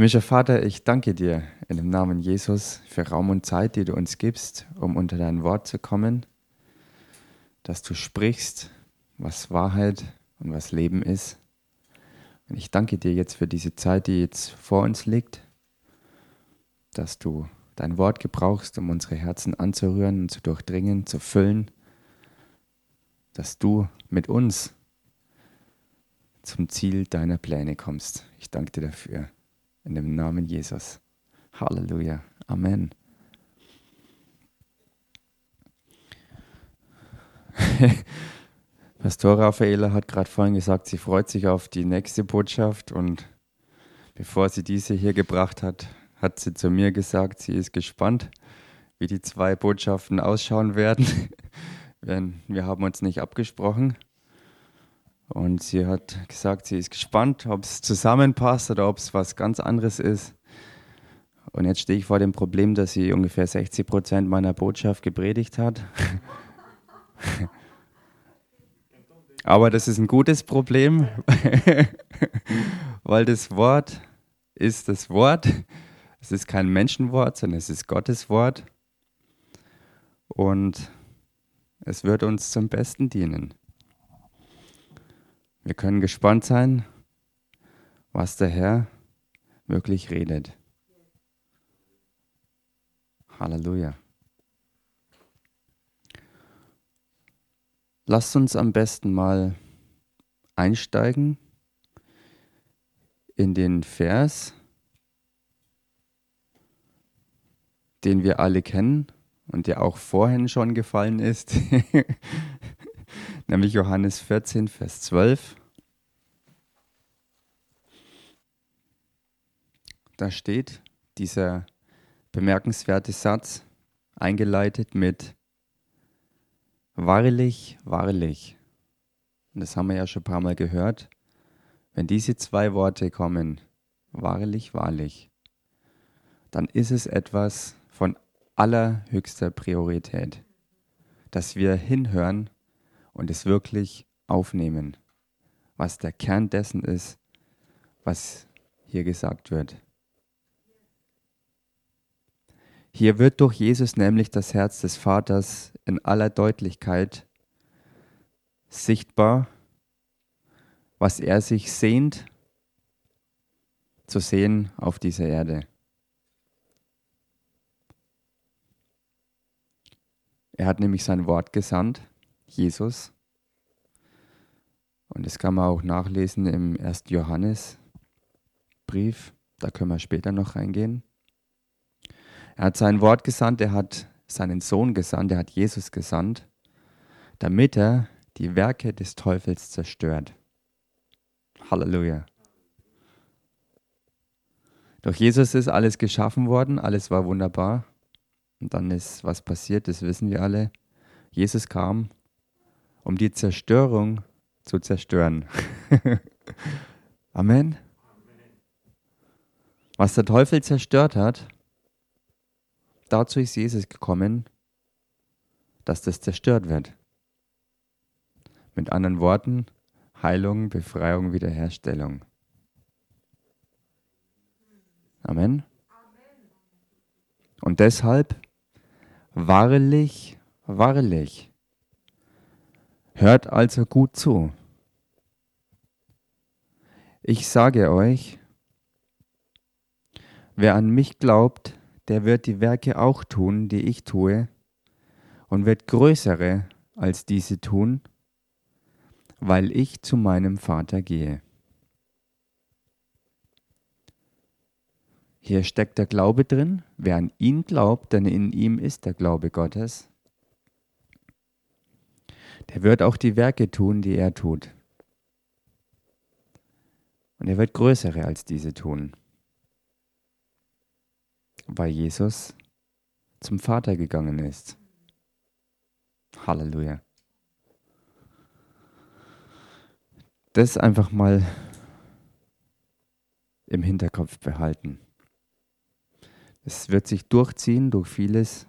Himmlischer Vater, ich danke dir in dem Namen Jesus für Raum und Zeit, die du uns gibst, um unter dein Wort zu kommen, dass du sprichst, was Wahrheit und was Leben ist. Und ich danke dir jetzt für diese Zeit, die jetzt vor uns liegt, dass du dein Wort gebrauchst, um unsere Herzen anzurühren und zu durchdringen, zu füllen, dass du mit uns zum Ziel deiner Pläne kommst. Ich danke dir dafür. In dem Namen Jesus. Halleluja. Amen. Pastor Raffaela hat gerade vorhin gesagt, sie freut sich auf die nächste Botschaft und bevor sie diese hier gebracht hat, hat sie zu mir gesagt, sie ist gespannt, wie die zwei Botschaften ausschauen werden. Wir haben uns nicht abgesprochen. Und sie hat gesagt, sie ist gespannt, ob es zusammenpasst oder ob es was ganz anderes ist. Und jetzt stehe ich vor dem Problem, dass sie ungefähr 60 Prozent meiner Botschaft gepredigt hat. Aber das ist ein gutes Problem, weil das Wort ist das Wort. Es ist kein Menschenwort, sondern es ist Gottes Wort. Und es wird uns zum Besten dienen. Wir können gespannt sein, was der Herr wirklich redet. Halleluja. Lasst uns am besten mal einsteigen in den Vers, den wir alle kennen und der auch vorhin schon gefallen ist. nämlich Johannes 14, Vers 12. Da steht dieser bemerkenswerte Satz, eingeleitet mit Wahrlich, wahrlich. Und das haben wir ja schon ein paar Mal gehört. Wenn diese zwei Worte kommen, wahrlich, wahrlich, dann ist es etwas von allerhöchster Priorität, dass wir hinhören und es wirklich aufnehmen, was der Kern dessen ist, was hier gesagt wird. Hier wird durch Jesus nämlich das Herz des Vaters in aller Deutlichkeit sichtbar, was er sich sehnt zu sehen auf dieser Erde. Er hat nämlich sein Wort gesandt Jesus. Und das kann man auch nachlesen im 1. Johannesbrief. Da können wir später noch reingehen. Er hat sein Wort gesandt, er hat seinen Sohn gesandt, er hat Jesus gesandt, damit er die Werke des Teufels zerstört. Halleluja. Durch Jesus ist alles geschaffen worden, alles war wunderbar. Und dann ist was passiert, das wissen wir alle. Jesus kam um die Zerstörung zu zerstören. Amen. Was der Teufel zerstört hat, dazu ist Jesus gekommen, dass das zerstört wird. Mit anderen Worten, Heilung, Befreiung, Wiederherstellung. Amen. Und deshalb, wahrlich, wahrlich, Hört also gut zu. Ich sage euch, wer an mich glaubt, der wird die Werke auch tun, die ich tue, und wird größere als diese tun, weil ich zu meinem Vater gehe. Hier steckt der Glaube drin. Wer an ihn glaubt, denn in ihm ist der Glaube Gottes, der wird auch die Werke tun, die er tut. Und er wird größere als diese tun, weil Jesus zum Vater gegangen ist. Halleluja. Das einfach mal im Hinterkopf behalten. Es wird sich durchziehen durch vieles,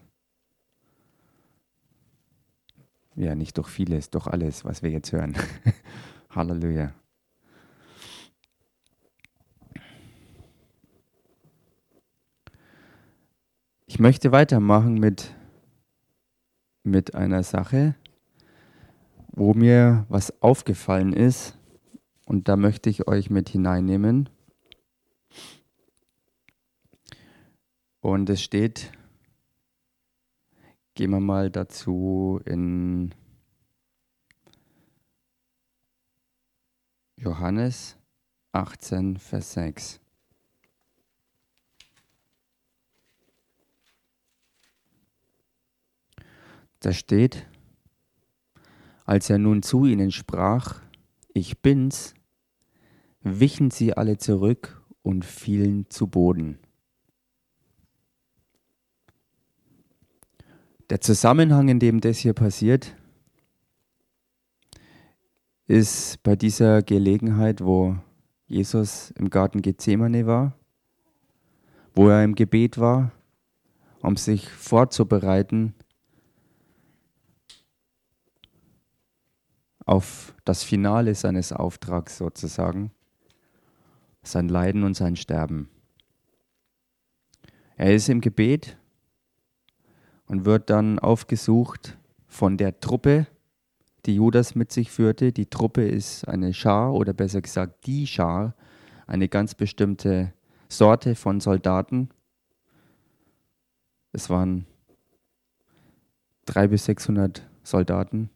Ja, nicht durch vieles, durch alles, was wir jetzt hören. Halleluja. Ich möchte weitermachen mit, mit einer Sache, wo mir was aufgefallen ist und da möchte ich euch mit hineinnehmen. Und es steht gehen wir mal dazu in Johannes 18, Vers 6. Da steht, als er nun zu ihnen sprach, ich bin's, wichen sie alle zurück und fielen zu Boden. Der Zusammenhang, in dem das hier passiert, ist bei dieser Gelegenheit, wo Jesus im Garten Gethsemane war, wo er im Gebet war, um sich vorzubereiten auf das Finale seines Auftrags sozusagen, sein Leiden und sein Sterben. Er ist im Gebet und wird dann aufgesucht von der Truppe, die Judas mit sich führte. Die Truppe ist eine Schar oder besser gesagt die Schar, eine ganz bestimmte Sorte von Soldaten. Es waren drei bis sechshundert Soldaten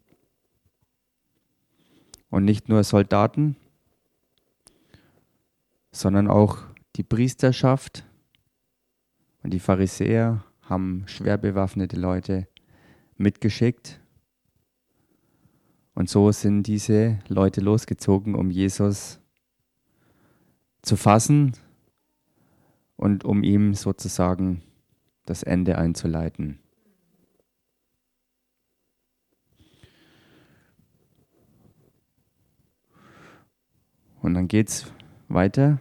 und nicht nur Soldaten, sondern auch die Priesterschaft und die Pharisäer haben schwer bewaffnete Leute mitgeschickt. Und so sind diese Leute losgezogen, um Jesus zu fassen und um ihm sozusagen das Ende einzuleiten. Und dann geht es weiter.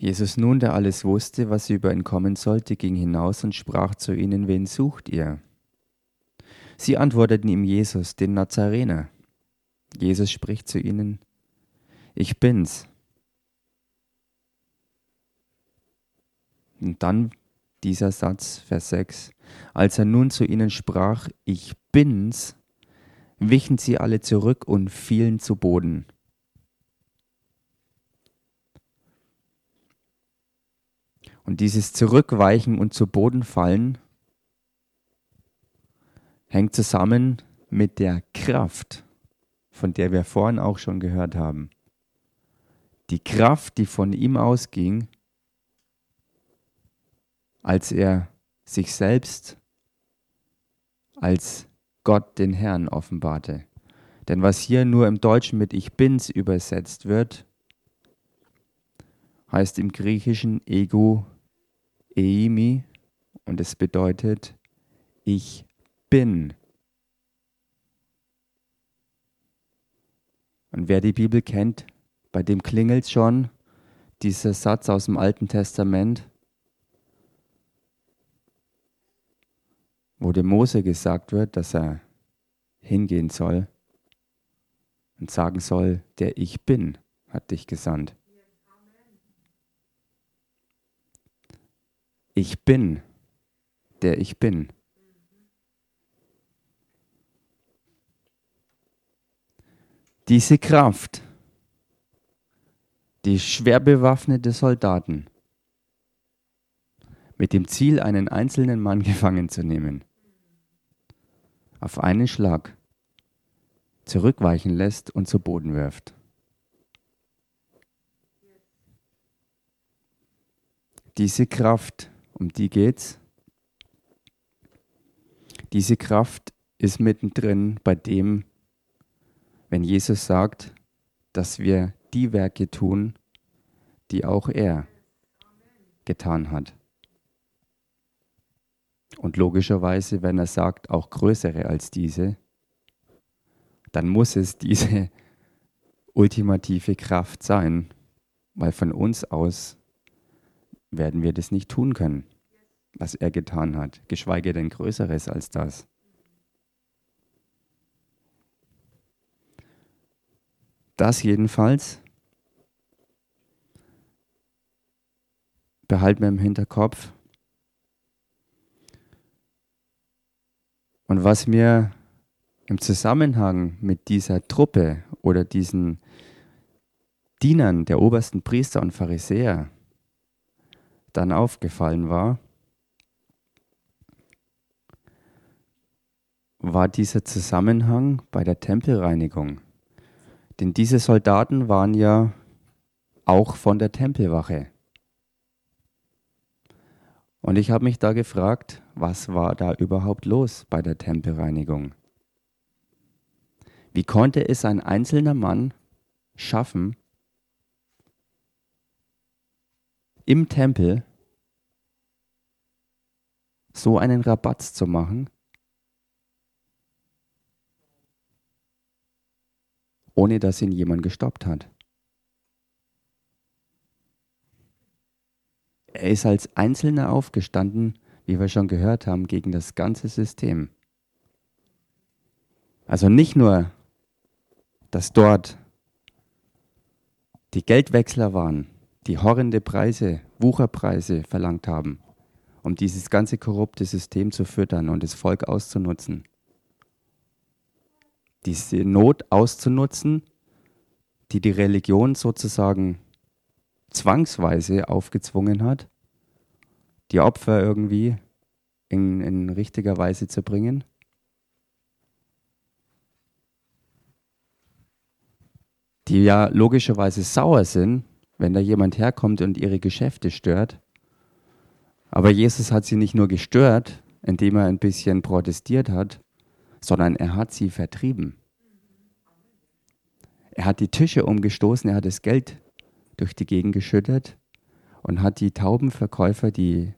Jesus nun, der alles wusste, was über ihn kommen sollte, ging hinaus und sprach zu ihnen, wen sucht ihr? Sie antworteten ihm Jesus, den Nazarener. Jesus spricht zu ihnen, ich bin's. Und dann dieser Satz, Vers 6, als er nun zu ihnen sprach, ich bin's, wichen sie alle zurück und fielen zu Boden. Und dieses Zurückweichen und zu Boden fallen hängt zusammen mit der Kraft, von der wir vorhin auch schon gehört haben. Die Kraft, die von ihm ausging, als er sich selbst als Gott den Herrn offenbarte. Denn was hier nur im Deutschen mit Ich bin's übersetzt wird, heißt im Griechischen Ego Eimi und es bedeutet Ich bin. Und wer die Bibel kennt, bei dem klingelt schon dieser Satz aus dem Alten Testament, wo dem Mose gesagt wird, dass er hingehen soll und sagen soll, der ich bin, hat dich gesandt. Ich bin, der ich bin. Diese Kraft, die schwer bewaffnete Soldaten, mit dem Ziel, einen einzelnen Mann gefangen zu nehmen, auf einen Schlag zurückweichen lässt und zu Boden wirft. Diese Kraft, um die geht's. Diese Kraft ist mittendrin bei dem, wenn Jesus sagt, dass wir die Werke tun, die auch er getan hat. Und logischerweise, wenn er sagt, auch größere als diese, dann muss es diese ultimative Kraft sein, weil von uns aus werden wir das nicht tun können, was er getan hat, geschweige denn Größeres als das. Das jedenfalls behalten wir im Hinterkopf. Und was mir im Zusammenhang mit dieser Truppe oder diesen Dienern der obersten Priester und Pharisäer dann aufgefallen war, war dieser Zusammenhang bei der Tempelreinigung. Denn diese Soldaten waren ja auch von der Tempelwache. Und ich habe mich da gefragt, was war da überhaupt los bei der Tempelreinigung? Wie konnte es ein einzelner Mann schaffen, im Tempel so einen Rabatz zu machen, ohne dass ihn jemand gestoppt hat. Er ist als Einzelner aufgestanden, wie wir schon gehört haben, gegen das ganze System. Also nicht nur, dass dort die Geldwechsler waren, die horrende Preise, Wucherpreise verlangt haben, um dieses ganze korrupte System zu füttern und das Volk auszunutzen diese Not auszunutzen, die die Religion sozusagen zwangsweise aufgezwungen hat, die Opfer irgendwie in, in richtiger Weise zu bringen. Die ja logischerweise sauer sind, wenn da jemand herkommt und ihre Geschäfte stört. Aber Jesus hat sie nicht nur gestört, indem er ein bisschen protestiert hat, sondern er hat sie vertrieben. Er hat die Tische umgestoßen, er hat das Geld durch die Gegend geschüttet und hat die Taubenverkäufer, die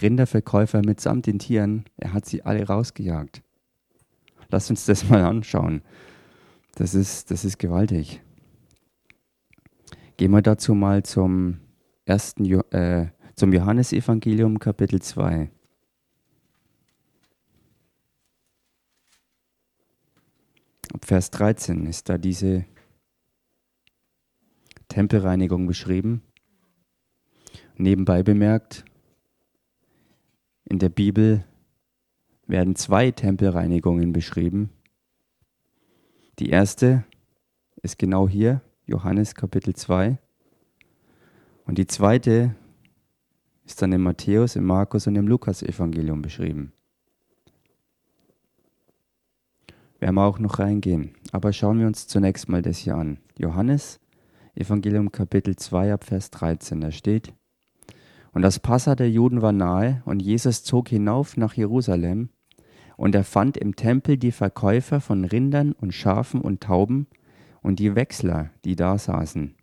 Rinderverkäufer mitsamt den Tieren, er hat sie alle rausgejagt. Lass uns das mal anschauen. Das ist, das ist gewaltig. Gehen wir dazu mal zum ersten äh, zum Johannesevangelium Kapitel 2. Ab Vers 13 ist da diese Tempelreinigung beschrieben. Nebenbei bemerkt, in der Bibel werden zwei Tempelreinigungen beschrieben. Die erste ist genau hier, Johannes Kapitel 2. Und die zweite ist dann im Matthäus, im Markus und im Lukas-Evangelium beschrieben. werden wir auch noch reingehen. Aber schauen wir uns zunächst mal das hier an. Johannes, Evangelium Kapitel 2 ab Vers 13, da steht, Und das Passa der Juden war nahe, und Jesus zog hinauf nach Jerusalem, und er fand im Tempel die Verkäufer von Rindern und Schafen und Tauben und die Wechsler, die da saßen.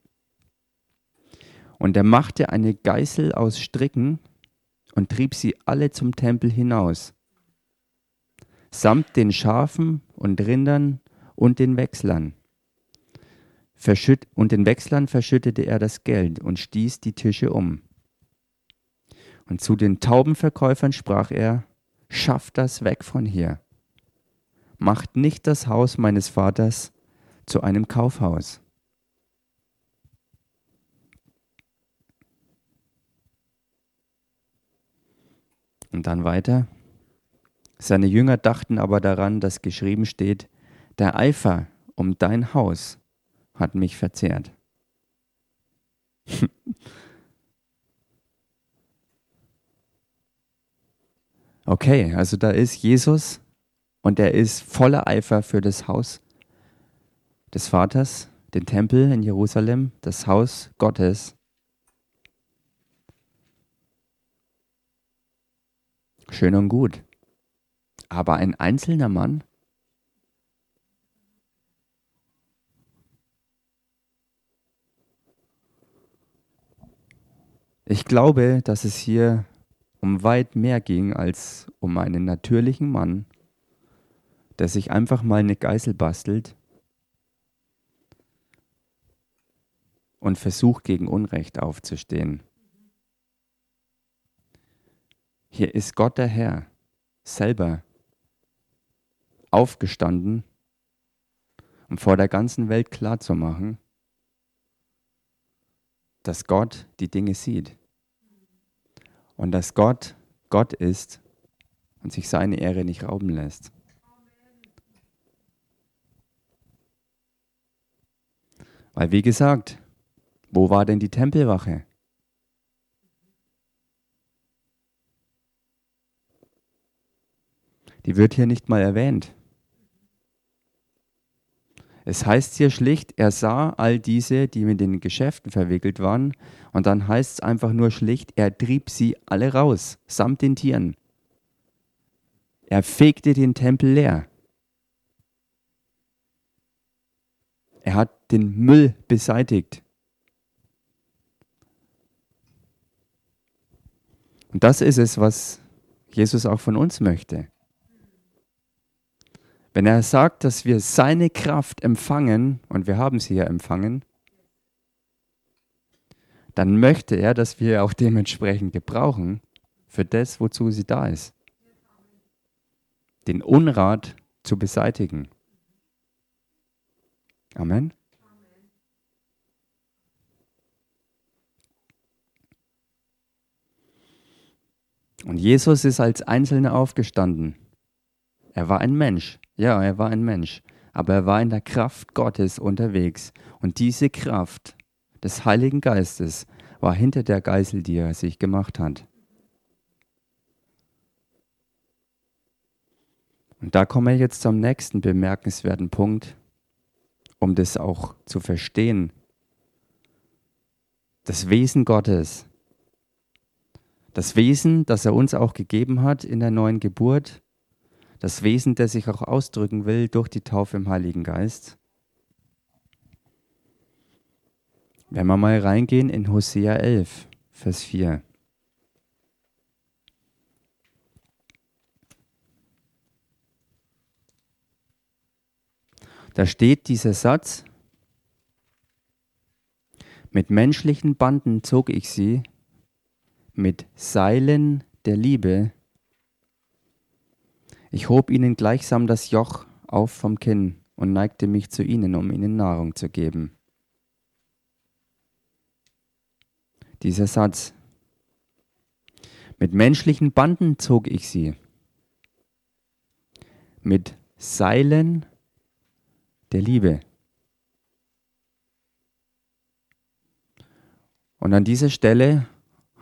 Und er machte eine Geißel aus Stricken und trieb sie alle zum Tempel hinaus samt den Schafen und Rindern und den Wechslern. Verschütt und den Wechslern verschüttete er das Geld und stieß die Tische um. Und zu den Taubenverkäufern sprach er, Schafft das weg von hier. Macht nicht das Haus meines Vaters zu einem Kaufhaus. Und dann weiter. Seine Jünger dachten aber daran, dass geschrieben steht, der Eifer um dein Haus hat mich verzehrt. okay, also da ist Jesus und er ist voller Eifer für das Haus des Vaters, den Tempel in Jerusalem, das Haus Gottes. Schön und gut. Aber ein einzelner Mann? Ich glaube, dass es hier um weit mehr ging als um einen natürlichen Mann, der sich einfach mal eine Geißel bastelt und versucht gegen Unrecht aufzustehen. Hier ist Gott der Herr selber aufgestanden, um vor der ganzen Welt klarzumachen, dass Gott die Dinge sieht. und dass Gott Gott ist und sich seine Ehre nicht rauben lässt. Weil wie gesagt, wo war denn die Tempelwache? Die wird hier nicht mal erwähnt. Es heißt hier schlicht, er sah all diese, die mit den Geschäften verwickelt waren, und dann heißt es einfach nur schlicht, er trieb sie alle raus, samt den Tieren. Er fegte den Tempel leer. Er hat den Müll beseitigt. Und das ist es, was Jesus auch von uns möchte. Wenn er sagt, dass wir seine Kraft empfangen, und wir haben sie ja empfangen, dann möchte er, dass wir auch dementsprechend gebrauchen für das, wozu sie da ist. Den Unrat zu beseitigen. Amen. Und Jesus ist als Einzelner aufgestanden. Er war ein Mensch. Ja, er war ein Mensch. Aber er war in der Kraft Gottes unterwegs. Und diese Kraft des Heiligen Geistes war hinter der Geißel, die er sich gemacht hat. Und da kommen wir jetzt zum nächsten bemerkenswerten Punkt, um das auch zu verstehen. Das Wesen Gottes. Das Wesen, das er uns auch gegeben hat in der neuen Geburt. Das Wesen, das sich auch ausdrücken will durch die Taufe im Heiligen Geist. Wenn wir mal reingehen in Hosea 11, Vers 4. Da steht dieser Satz, mit menschlichen Banden zog ich sie, mit Seilen der Liebe. Ich hob ihnen gleichsam das Joch auf vom Kinn und neigte mich zu ihnen, um ihnen Nahrung zu geben. dieser Satz. Mit menschlichen Banden zog ich sie. Mit Seilen der Liebe. Und an dieser Stelle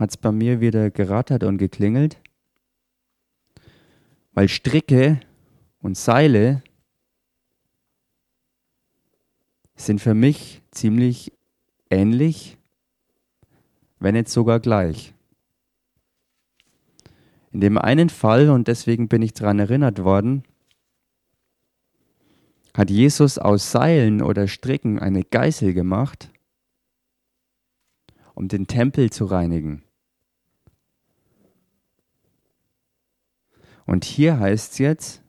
hat es bei mir wieder gerattert und geklingelt, weil Stricke und Seile sind für mich ziemlich ähnlich wenn nicht sogar gleich. In dem einen Fall, und deswegen bin ich daran erinnert worden, hat Jesus aus Seilen oder Stricken eine Geißel gemacht, um den Tempel zu reinigen. Und hier heißt es jetzt,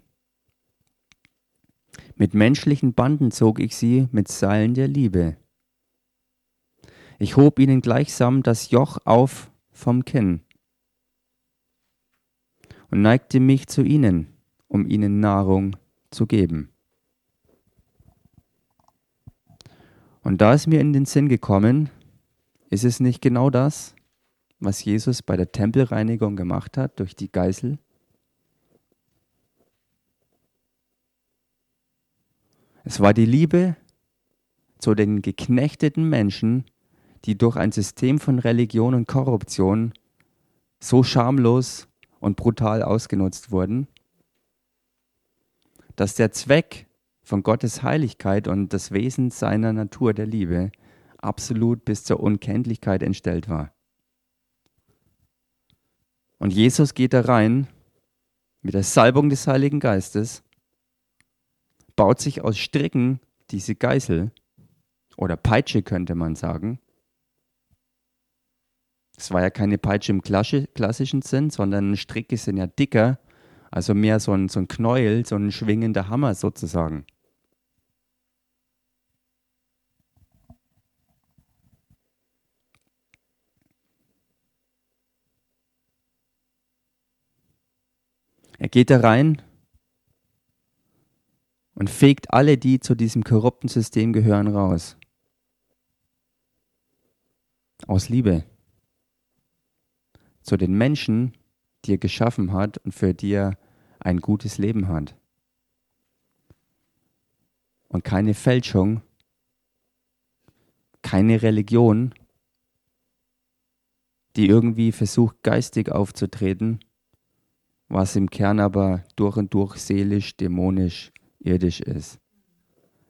mit menschlichen Banden zog ich sie mit Seilen der Liebe. Ich hob ihnen gleichsam das Joch auf vom Kinn und neigte mich zu ihnen, um ihnen Nahrung zu geben. Und da ist mir in den Sinn gekommen, ist es nicht genau das, was Jesus bei der Tempelreinigung gemacht hat durch die Geißel? Es war die Liebe zu den geknechteten Menschen, die durch ein System von Religion und Korruption so schamlos und brutal ausgenutzt wurden, dass der Zweck von Gottes Heiligkeit und das Wesen seiner Natur der Liebe absolut bis zur Unkenntlichkeit entstellt war. Und Jesus geht da rein mit der Salbung des Heiligen Geistes, baut sich aus Stricken diese Geißel oder Peitsche könnte man sagen, es war ja keine Peitsche im klassischen Sinn, sondern Stricke sind ja dicker, also mehr so ein, so ein Knäuel, so ein schwingender Hammer sozusagen. Er geht da rein und fegt alle, die zu diesem korrupten System gehören, raus. Aus Liebe. zu den Menschen, die er geschaffen hat und für die er ein gutes Leben hat. Und keine Fälschung, keine Religion, die irgendwie versucht geistig aufzutreten, was im Kern aber durch und durch seelisch, dämonisch, irdisch ist.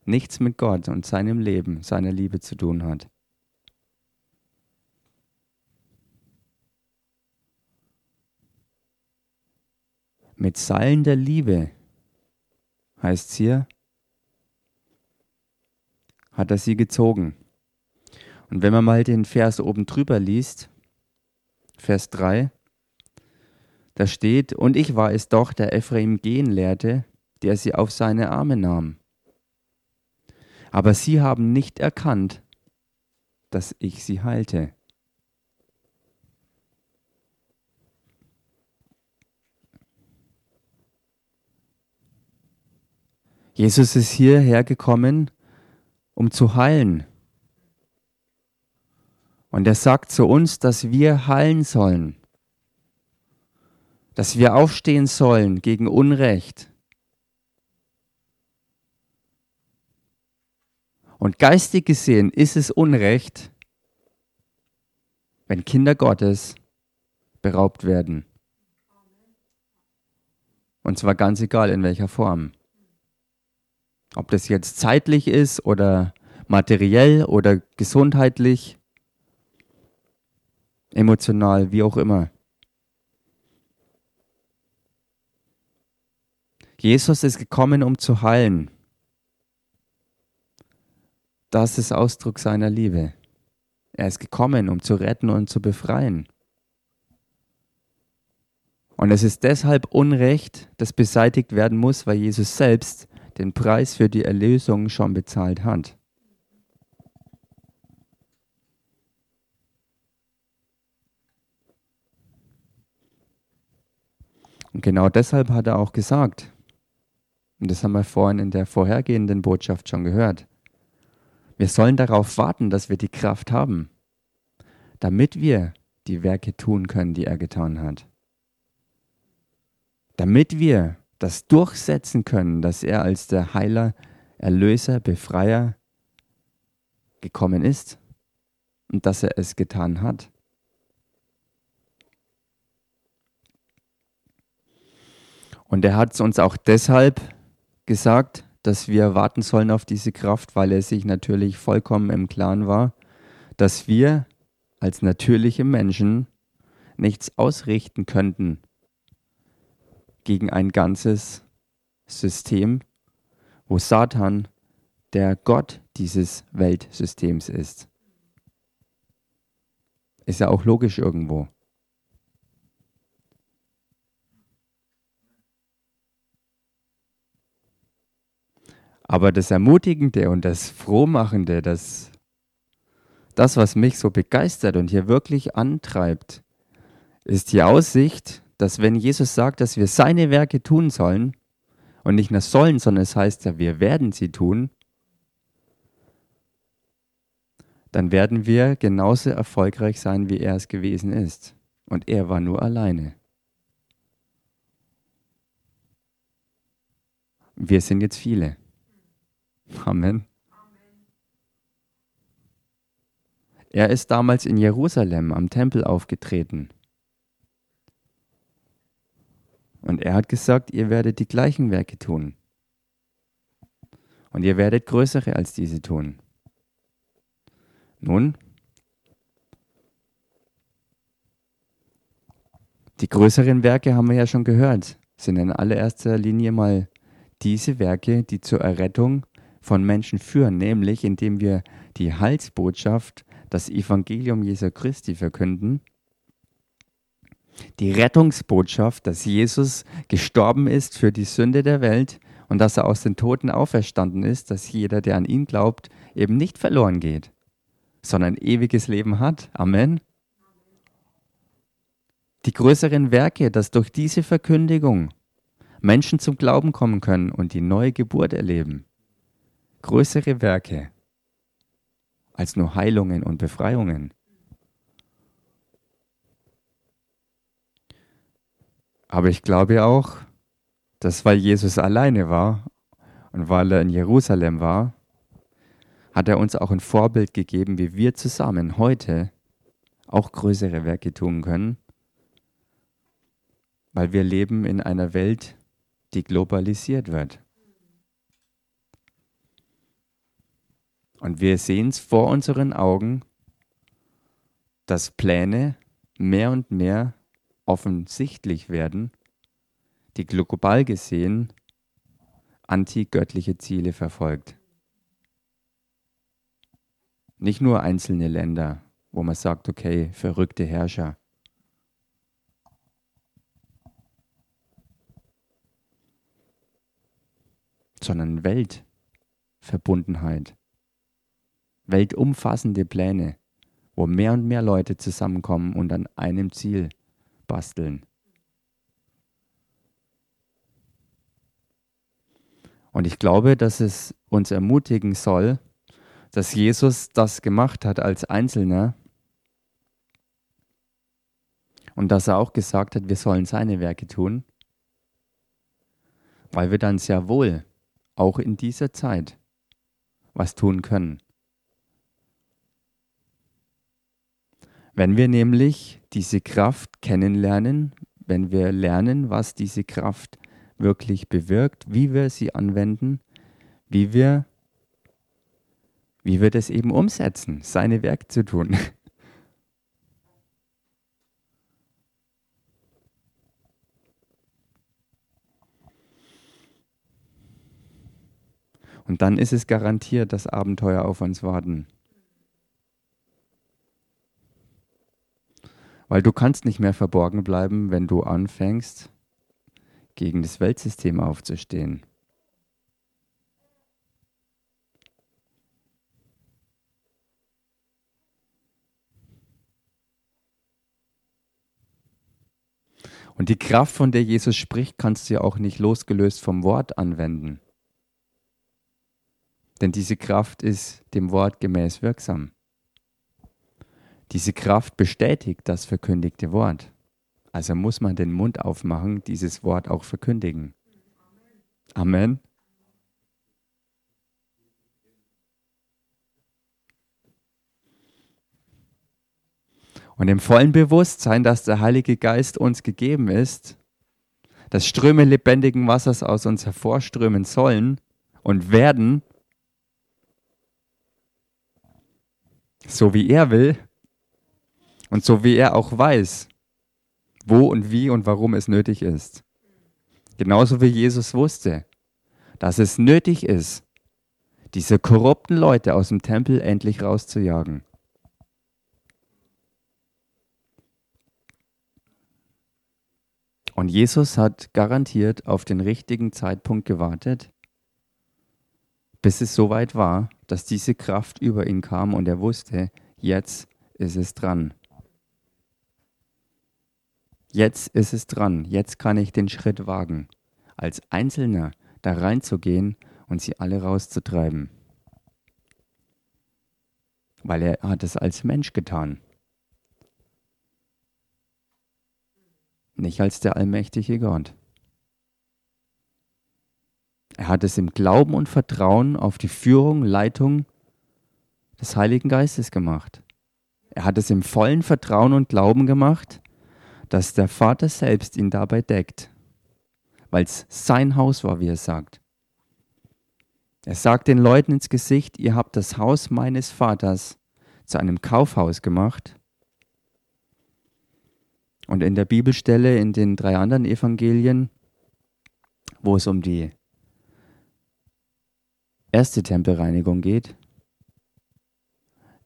Nichts mit Gott und seinem Leben, seiner Liebe zu tun hat. Mit Seilen der Liebe heißt es hier, hat er sie gezogen. Und wenn man mal den Vers oben drüber liest, Vers 3, da steht, und ich war es doch, der Ephraim gehen lehrte, der sie auf seine Arme nahm. Aber sie haben nicht erkannt, dass ich sie heilte. Jesus ist hierher gekommen, um zu heilen. Und er sagt zu uns, dass wir heilen sollen, dass wir aufstehen sollen gegen Unrecht. Und geistig gesehen ist es Unrecht, wenn Kinder Gottes beraubt werden. Und zwar ganz egal in welcher Form. Ob das jetzt zeitlich ist oder materiell oder gesundheitlich, emotional, wie auch immer. Jesus ist gekommen, um zu heilen. Das ist Ausdruck seiner Liebe. Er ist gekommen, um zu retten und zu befreien. Und es ist deshalb Unrecht, das beseitigt werden muss, weil Jesus selbst den Preis für die Erlösung schon bezahlt hat. Und genau deshalb hat er auch gesagt, und das haben wir vorhin in der vorhergehenden Botschaft schon gehört, wir sollen darauf warten, dass wir die Kraft haben, damit wir die Werke tun können, die er getan hat. Damit wir das durchsetzen können, dass er als der Heiler, Erlöser, Befreier gekommen ist und dass er es getan hat. Und er hat es uns auch deshalb gesagt, dass wir warten sollen auf diese Kraft, weil er sich natürlich vollkommen im Klaren war, dass wir als natürliche Menschen nichts ausrichten könnten gegen ein ganzes System, wo Satan der Gott dieses Weltsystems ist. Ist ja auch logisch irgendwo. Aber das Ermutigende und das Frohmachende, das, das, was mich so begeistert und hier wirklich antreibt, ist die Aussicht, dass wenn Jesus sagt, dass wir seine Werke tun sollen, und nicht nur sollen, sondern es heißt ja, wir werden sie tun, dann werden wir genauso erfolgreich sein, wie er es gewesen ist. Und er war nur alleine. Wir sind jetzt viele. Amen. Er ist damals in Jerusalem am Tempel aufgetreten. Und er hat gesagt, ihr werdet die gleichen Werke tun. Und ihr werdet größere als diese tun. Nun, die größeren Werke haben wir ja schon gehört, sind in allererster Linie mal diese Werke, die zur Errettung von Menschen führen, nämlich indem wir die Heilsbotschaft, das Evangelium Jesu Christi verkünden die Rettungsbotschaft, dass Jesus gestorben ist für die Sünde der Welt und dass er aus den Toten auferstanden ist, dass jeder, der an ihn glaubt, eben nicht verloren geht, sondern ewiges Leben hat. Amen. Die größeren Werke, dass durch diese Verkündigung Menschen zum Glauben kommen können und die neue Geburt erleben. Größere Werke als nur Heilungen und Befreiungen. Aber ich glaube auch, dass weil Jesus alleine war und weil er in Jerusalem war, hat er uns auch ein Vorbild gegeben, wie wir zusammen heute auch größere Werke tun können, weil wir leben in einer Welt, die globalisiert wird. Und wir sehen es vor unseren Augen, dass Pläne mehr und mehr offensichtlich werden, die global gesehen antigöttliche Ziele verfolgt. Nicht nur einzelne Länder, wo man sagt, okay, verrückte Herrscher. sondern Weltverbundenheit, weltumfassende Pläne, wo mehr und mehr Leute zusammenkommen und an einem Ziel basteln. Und ich glaube, dass es uns ermutigen soll, dass Jesus das gemacht hat als Einzelner und dass er auch gesagt hat, wir sollen seine Werke tun, weil wir dann sehr wohl auch in dieser Zeit was tun können. Wenn wir nämlich diese Kraft kennenlernen, wenn wir lernen, was diese Kraft wirklich bewirkt, wie wir sie anwenden, wie wir, wie wir das eben umsetzen, seine Werke zu tun. Und dann ist es garantiert, dass Abenteuer auf uns warten. Weil du kannst nicht mehr verborgen bleiben, wenn du anfängst, gegen das Weltsystem aufzustehen. Und die Kraft, von der Jesus spricht, kannst du ja auch nicht losgelöst vom Wort anwenden. Denn diese Kraft ist dem Wort gemäß wirksam. Diese Kraft bestätigt das verkündigte Wort. Also muss man den Mund aufmachen, dieses Wort auch verkündigen. Amen. Und im vollen Bewusstsein, dass der Heilige Geist uns gegeben ist, dass Ströme lebendigen Wassers aus uns hervorströmen sollen und werden, so wie er will und so wie er auch weiß, wo und wie und warum es nötig ist. Genauso wie Jesus wusste, dass es nötig ist, diese korrupten Leute aus dem Tempel endlich rauszujagen. Und Jesus hat garantiert auf den richtigen Zeitpunkt gewartet, bis es soweit war, dass diese Kraft über ihn kam und er wusste, jetzt ist es dran. Jetzt ist es dran, jetzt kann ich den Schritt wagen, als Einzelner da reinzugehen und sie alle rauszutreiben. Weil er hat es als Mensch getan. Nicht als der allmächtige Gott. Er hat es im Glauben und Vertrauen auf die Führung, Leitung des Heiligen Geistes gemacht. Er hat es im vollen Vertrauen und Glauben gemacht, dass der Vater selbst ihn dabei deckt, weil es sein Haus war, wie er sagt. Er sagt den Leuten ins Gesicht, ihr habt das Haus meines Vaters zu einem Kaufhaus gemacht. Und in der Bibelstelle, in den drei anderen Evangelien, wo es um die erste Tempelreinigung geht,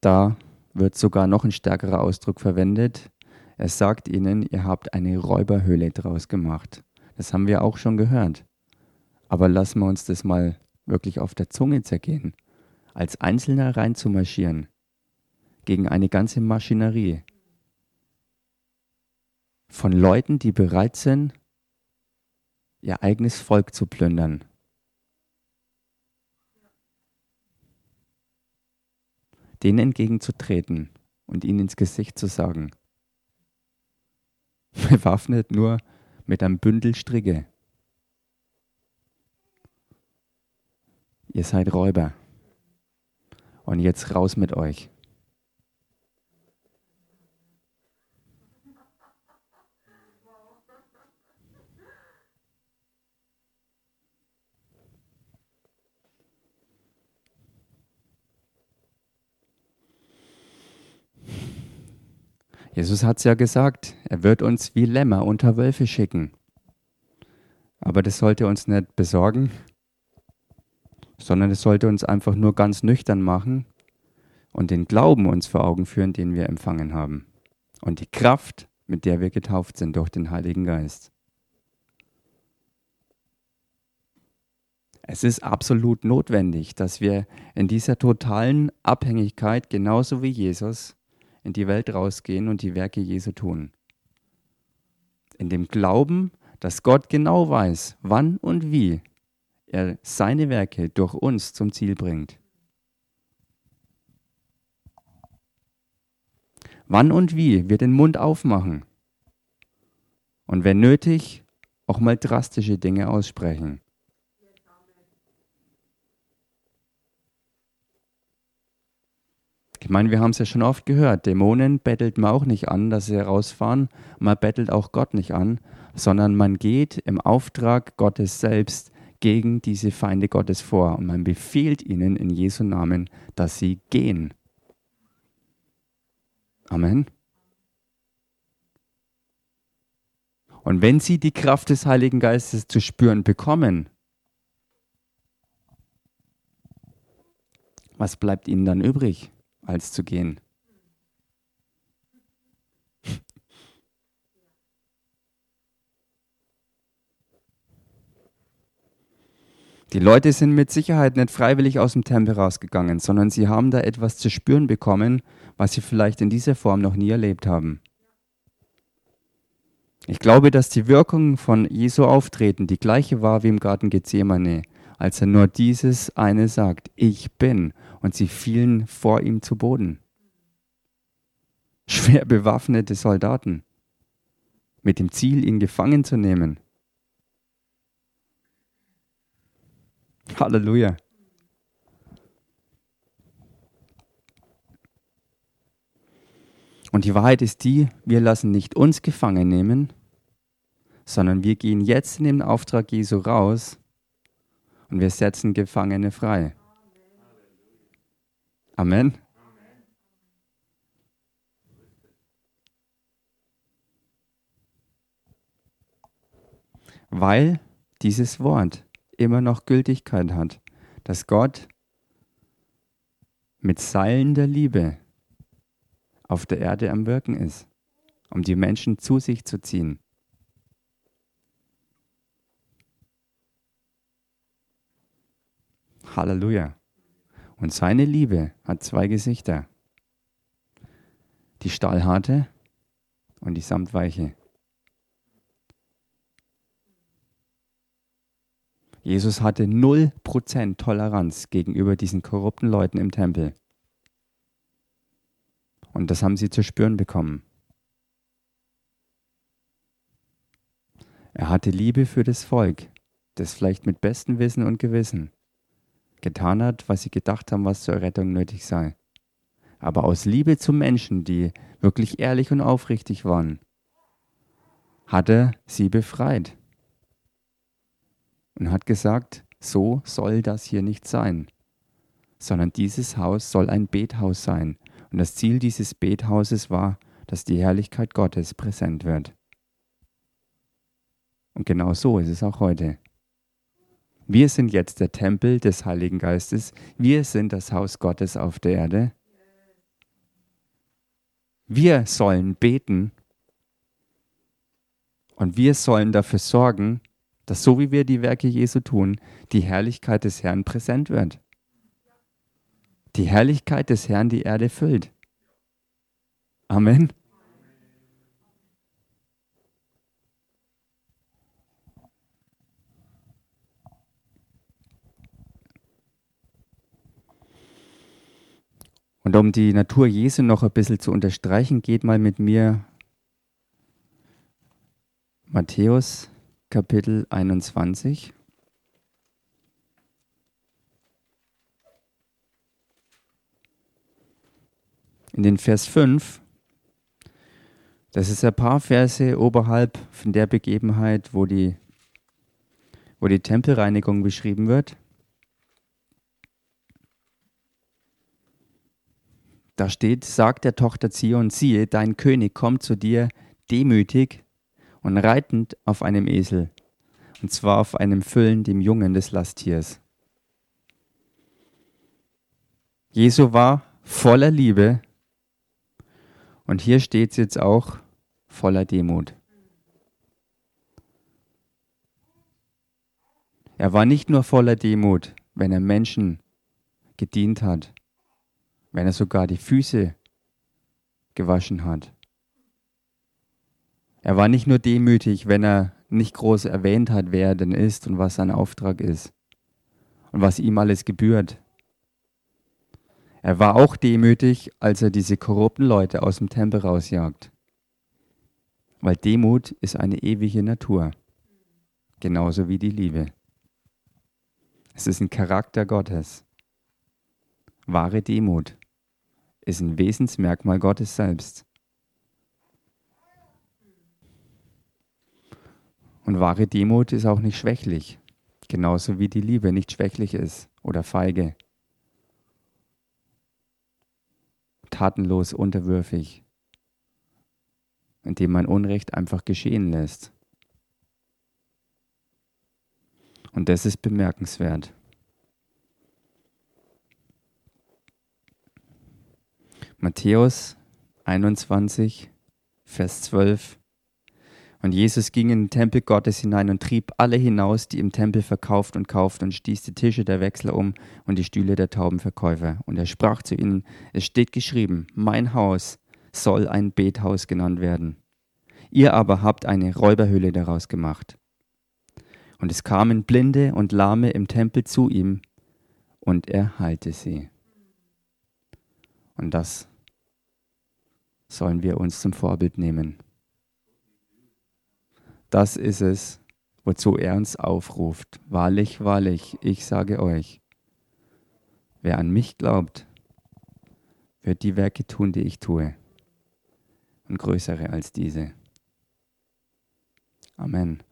da wird sogar noch ein stärkerer Ausdruck verwendet, er sagt ihnen, ihr habt eine Räuberhöhle draus gemacht. Das haben wir auch schon gehört. Aber lassen wir uns das mal wirklich auf der Zunge zergehen. Als Einzelner reinzumarschieren gegen eine ganze Maschinerie von Leuten, die bereit sind, ihr eigenes Volk zu plündern. Denen entgegenzutreten und ihnen ins Gesicht zu sagen, bewaffnet nur mit einem Bündel Stricke. Ihr seid Räuber. Und jetzt raus mit euch. Jesus hat es ja gesagt, er wird uns wie Lämmer unter Wölfe schicken. Aber das sollte uns nicht besorgen, sondern es sollte uns einfach nur ganz nüchtern machen und den Glauben uns vor Augen führen, den wir empfangen haben. Und die Kraft, mit der wir getauft sind durch den Heiligen Geist. Es ist absolut notwendig, dass wir in dieser totalen Abhängigkeit, genauso wie Jesus, in die Welt rausgehen und die Werke Jesu tun. In dem Glauben, dass Gott genau weiß, wann und wie er seine Werke durch uns zum Ziel bringt. Wann und wie wir den Mund aufmachen und wenn nötig auch mal drastische Dinge aussprechen. Ich meine, wir haben es ja schon oft gehört, Dämonen bettelt man auch nicht an, dass sie herausfahren, man bettelt auch Gott nicht an, sondern man geht im Auftrag Gottes selbst gegen diese Feinde Gottes vor und man befiehlt ihnen in Jesu Namen, dass sie gehen. Amen. Und wenn sie die Kraft des Heiligen Geistes zu spüren bekommen, was bleibt ihnen dann übrig? Als zu gehen. Die Leute sind mit Sicherheit nicht freiwillig aus dem Tempel rausgegangen, sondern sie haben da etwas zu spüren bekommen, was sie vielleicht in dieser Form noch nie erlebt haben. Ich glaube, dass die Wirkung von Jesu Auftreten die gleiche war wie im Garten Gethsemane, als er nur dieses eine sagt, ich bin, und sie fielen vor ihm zu Boden. Schwer bewaffnete Soldaten mit dem Ziel, ihn gefangen zu nehmen. Halleluja. Und die Wahrheit ist die, wir lassen nicht uns gefangen nehmen, sondern wir gehen jetzt in den Auftrag Jesu raus und wir setzen Gefangene frei. Amen. Weil dieses Wort immer noch Gültigkeit hat, dass Gott mit Seilen der Liebe auf der Erde am Wirken ist, um die Menschen zu sich zu ziehen. Halleluja. Und seine Liebe hat zwei Gesichter. Die stahlharte und die samtweiche. Jesus hatte 0% Toleranz gegenüber diesen korrupten Leuten im Tempel. Und das haben sie zu spüren bekommen. Er hatte Liebe für das Volk, das vielleicht mit bestem Wissen und Gewissen getan hat, was sie gedacht haben, was zur Errettung nötig sei. Aber aus Liebe zu Menschen, die wirklich ehrlich und aufrichtig waren, hat er sie befreit und hat gesagt, so soll das hier nicht sein, sondern dieses Haus soll ein Bethaus sein. Und das Ziel dieses Bethauses war, dass die Herrlichkeit Gottes präsent wird. Und genau so ist es auch heute. Wir sind jetzt der Tempel des Heiligen Geistes. Wir sind das Haus Gottes auf der Erde. Wir sollen beten und wir sollen dafür sorgen, dass so wie wir die Werke Jesu tun, die Herrlichkeit des Herrn präsent wird. Die Herrlichkeit des Herrn die Erde füllt. Amen. Und um die Natur Jesu noch ein bisschen zu unterstreichen, geht mal mit mir Matthäus Kapitel 21. In den Vers 5, das ist ein paar Verse oberhalb von der Begebenheit, wo die, wo die Tempelreinigung beschrieben wird. Da steht, sagt der Tochter Zion, siehe, dein König kommt zu dir demütig und reitend auf einem Esel, und zwar auf einem Füllen, dem Jungen des Lasttiers. Jesu war voller Liebe und hier steht es jetzt auch voller Demut. Er war nicht nur voller Demut, wenn er Menschen gedient hat, wenn er sogar die Füße gewaschen hat. Er war nicht nur demütig, wenn er nicht groß erwähnt hat, wer er denn ist und was sein Auftrag ist und was ihm alles gebührt. Er war auch demütig, als er diese korrupten Leute aus dem Tempel rausjagt. Weil Demut ist eine ewige Natur, genauso wie die Liebe. Es ist ein Charakter Gottes. Wahre Demut ist ein Wesensmerkmal Gottes selbst. Und wahre Demut ist auch nicht schwächlich, genauso wie die Liebe nicht schwächlich ist oder feige. Tatenlos, unterwürfig, indem man Unrecht einfach geschehen lässt. Und das ist bemerkenswert. Matthäus 21, Vers 12 und Jesus ging in den Tempel Gottes hinein und trieb alle hinaus, die im Tempel verkauft und kauft, und stieß die Tische der Wechsler um und die Stühle der Taubenverkäufer. Und er sprach zu ihnen, es steht geschrieben, mein Haus soll ein Bethaus genannt werden. Ihr aber habt eine Räuberhöhle daraus gemacht. Und es kamen Blinde und Lahme im Tempel zu ihm, und er heilte sie. Und das sollen wir uns zum Vorbild nehmen. Das ist es, wozu er uns aufruft. Wahrlich, wahrlich, ich sage euch, wer an mich glaubt, wird die Werke tun, die ich tue, und größere als diese. Amen.